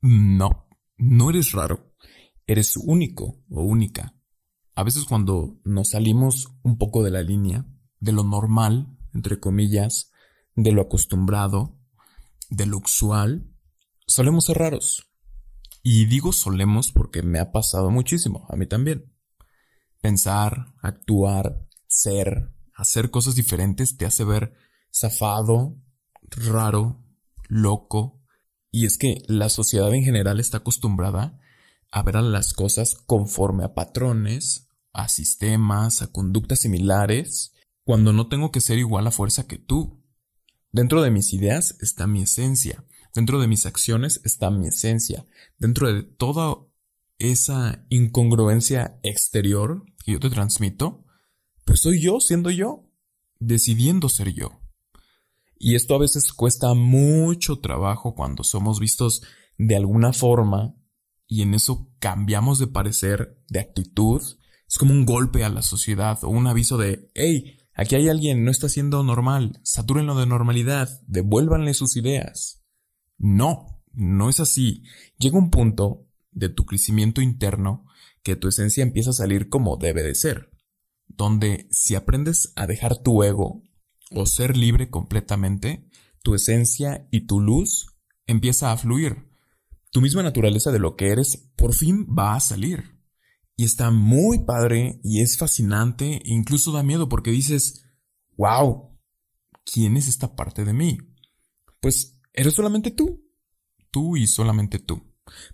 No, no eres raro. Eres único o única. A veces cuando nos salimos un poco de la línea, de lo normal, entre comillas, de lo acostumbrado, de lo usual, solemos ser raros. Y digo solemos porque me ha pasado muchísimo, a mí también. Pensar, actuar, ser, hacer cosas diferentes te hace ver zafado, raro, loco. Y es que la sociedad en general está acostumbrada a ver a las cosas conforme a patrones, a sistemas, a conductas similares, cuando no tengo que ser igual a fuerza que tú. Dentro de mis ideas está mi esencia, dentro de mis acciones está mi esencia, dentro de toda esa incongruencia exterior que yo te transmito, pues soy yo siendo yo, decidiendo ser yo. Y esto a veces cuesta mucho trabajo cuando somos vistos de alguna forma y en eso cambiamos de parecer, de actitud. Es como un golpe a la sociedad o un aviso de, hey, aquí hay alguien, no está siendo normal, satúrenlo de normalidad, devuélvanle sus ideas. No, no es así. Llega un punto de tu crecimiento interno que tu esencia empieza a salir como debe de ser, donde si aprendes a dejar tu ego o ser libre completamente, tu esencia y tu luz empieza a fluir. Tu misma naturaleza de lo que eres por fin va a salir. Y está muy padre y es fascinante e incluso da miedo porque dices, wow, ¿quién es esta parte de mí? Pues eres solamente tú. Tú y solamente tú.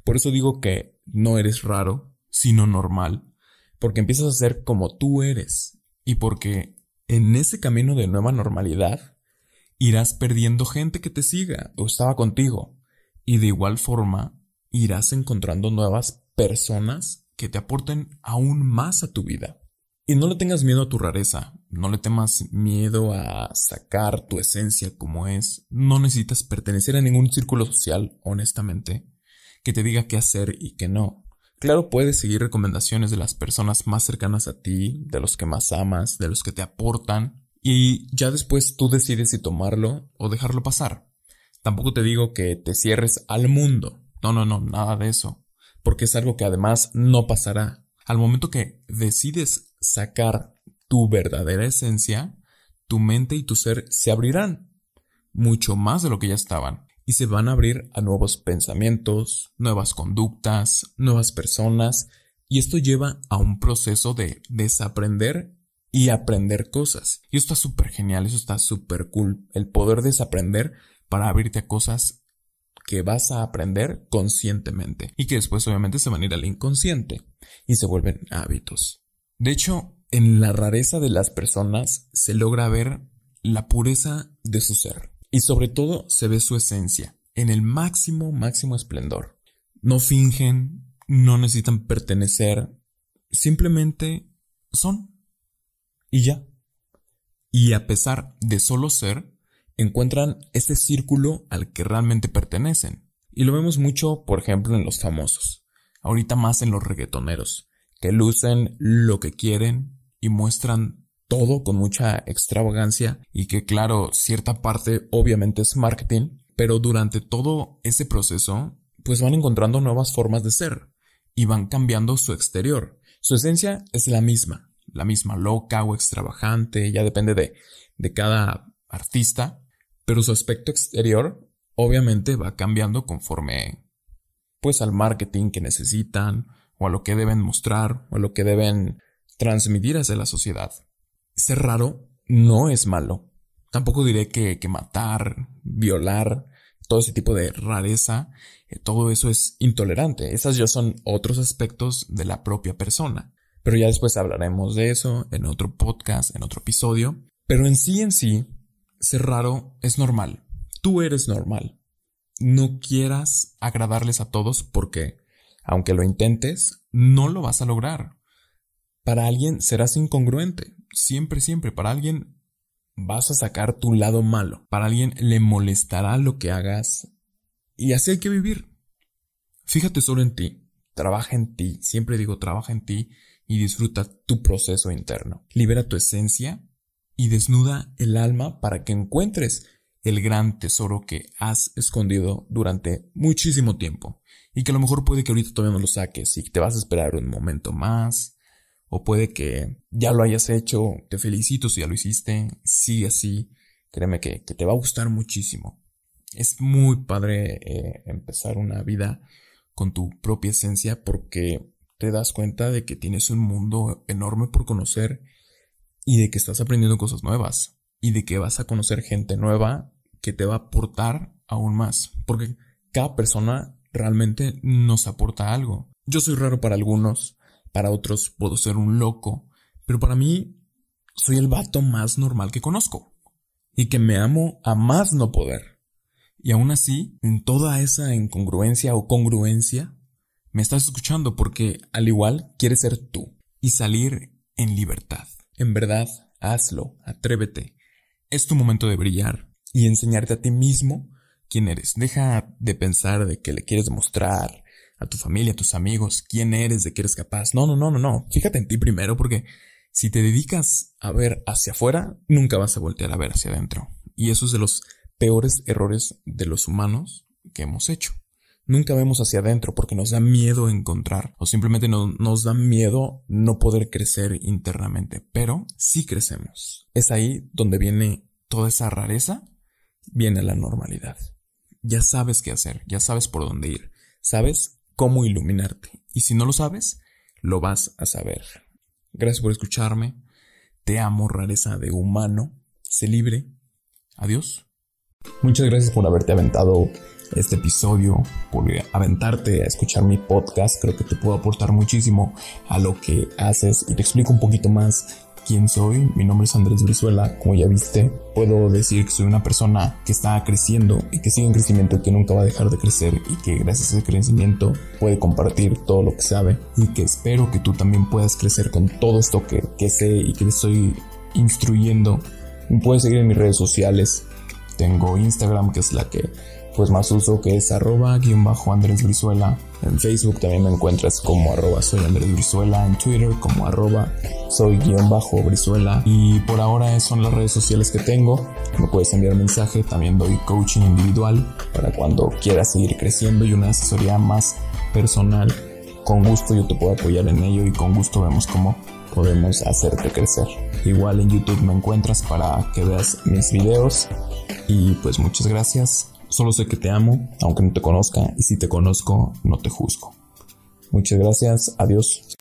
Por eso digo que no eres raro, sino normal, porque empiezas a ser como tú eres y porque en ese camino de nueva normalidad, irás perdiendo gente que te siga o estaba contigo. Y de igual forma, irás encontrando nuevas personas que te aporten aún más a tu vida. Y no le tengas miedo a tu rareza, no le temas miedo a sacar tu esencia como es. No necesitas pertenecer a ningún círculo social, honestamente, que te diga qué hacer y qué no. Claro, puedes seguir recomendaciones de las personas más cercanas a ti, de los que más amas, de los que te aportan, y ya después tú decides si tomarlo o dejarlo pasar. Tampoco te digo que te cierres al mundo. No, no, no, nada de eso. Porque es algo que además no pasará. Al momento que decides sacar tu verdadera esencia, tu mente y tu ser se abrirán. Mucho más de lo que ya estaban y se van a abrir a nuevos pensamientos, nuevas conductas, nuevas personas, y esto lleva a un proceso de desaprender y aprender cosas. Y esto está súper genial, eso está súper cool, el poder desaprender para abrirte a cosas que vas a aprender conscientemente y que después obviamente se van a ir al inconsciente y se vuelven hábitos. De hecho, en la rareza de las personas se logra ver la pureza de su ser. Y sobre todo se ve su esencia, en el máximo, máximo esplendor. No fingen, no necesitan pertenecer, simplemente son. Y ya. Y a pesar de solo ser, encuentran ese círculo al que realmente pertenecen. Y lo vemos mucho, por ejemplo, en los famosos. Ahorita más en los reggaetoneros, que lucen lo que quieren y muestran todo con mucha extravagancia y que claro, cierta parte obviamente es marketing, pero durante todo ese proceso pues van encontrando nuevas formas de ser y van cambiando su exterior. Su esencia es la misma, la misma loca o extravagante, ya depende de, de cada artista, pero su aspecto exterior obviamente va cambiando conforme pues al marketing que necesitan o a lo que deben mostrar o a lo que deben transmitir hacia la sociedad ser raro no es malo. Tampoco diré que, matar, violar, todo ese tipo de rareza, eh, todo eso es intolerante. Esas ya son otros aspectos de la propia persona. Pero ya después hablaremos de eso en otro podcast, en otro episodio. Pero en sí, en sí, ser raro es normal. Tú eres normal. No quieras agradarles a todos porque, aunque lo intentes, no lo vas a lograr. Para alguien serás incongruente siempre, siempre, para alguien vas a sacar tu lado malo. Para alguien le molestará lo que hagas. Y así hay que vivir. Fíjate solo en ti. Trabaja en ti. Siempre digo, trabaja en ti y disfruta tu proceso interno. Libera tu esencia y desnuda el alma para que encuentres el gran tesoro que has escondido durante muchísimo tiempo. Y que a lo mejor puede que ahorita todavía no lo saques y te vas a esperar un momento más. O puede que ya lo hayas hecho. Te felicito si ya lo hiciste. Sigue así. Créeme que, te va a gustar muchísimo. Es muy padre eh, empezar una vida con tu propia esencia porque te das cuenta de que tienes un mundo enorme por conocer y de que estás aprendiendo cosas nuevas y de que vas a conocer gente nueva que te va a aportar aún más. Porque cada persona realmente nos aporta algo. Yo soy raro para algunos, para otros puedo ser un loco, pero para mí soy el vato más normal que conozco y que me amo a más no poder. Y aún así, en toda esa incongruencia o congruencia, me estás escuchando porque al igual quieres ser tú y salir en libertad. En verdad, hazlo, atrévete. Es tu momento de brillar y enseñarte a ti mismo quién eres. Deja de pensar de que le quieres demostrar a tu familia, a tus amigos, quién eres, de que eres capaz. No, no, no, no, no. Fíjate en ti primero porque si te dedicas a ver hacia afuera, nunca vas a voltear a ver hacia adentro. Y eso es de los peores errores de los humanos que hemos hecho. Nunca vemos hacia adentro porque nos da miedo encontrar o simplemente nos da miedo no poder crecer internamente, pero sí crecemos. Es ahí donde viene toda esa rareza, viene la normalidad. Ya sabes qué hacer, ya sabes por dónde ir, sabes cómo iluminarte y si no lo sabes, lo vas a saber. Gracias por escucharme. Te amo, rareza de humano. Sé libre. Adiós. Muchas gracias por haberte aventado este episodio, por aventarte a escuchar mi podcast. Creo que te puedo aportar muchísimo a lo que haces y te explico un poquito más quién soy. Mi nombre es Andrés Brizuela, como ya viste. Puedo decir que soy una persona que está creciendo y que sigue en crecimiento que nunca va a dejar de crecer y que gracias a ese crecimiento puede compartir todo lo que sabe y que espero que tú también puedas crecer con todo esto que, que sé y que estoy instruyendo. Me puedes seguir en mis redes sociales. Tengo Instagram, que es la que pues más uso que es arroba guion bajo Andrés Brizuela. En Facebook también me encuentras como arroba soy Andrés Brizuela. En Twitter como arroba soy guion bajo Brizuela. Y por ahora son las redes sociales que tengo. Me puedes enviar mensaje. También doy coaching individual para cuando quieras seguir creciendo y una asesoría más personal. Con gusto yo te puedo apoyar en ello y con gusto vemos cómo podemos hacerte crecer. Igual en YouTube me encuentras para que veas mis videos. Y pues muchas gracias Solo sé que te amo, aunque no te conozca, y si te conozco, no te juzgo. Muchas gracias, adiós.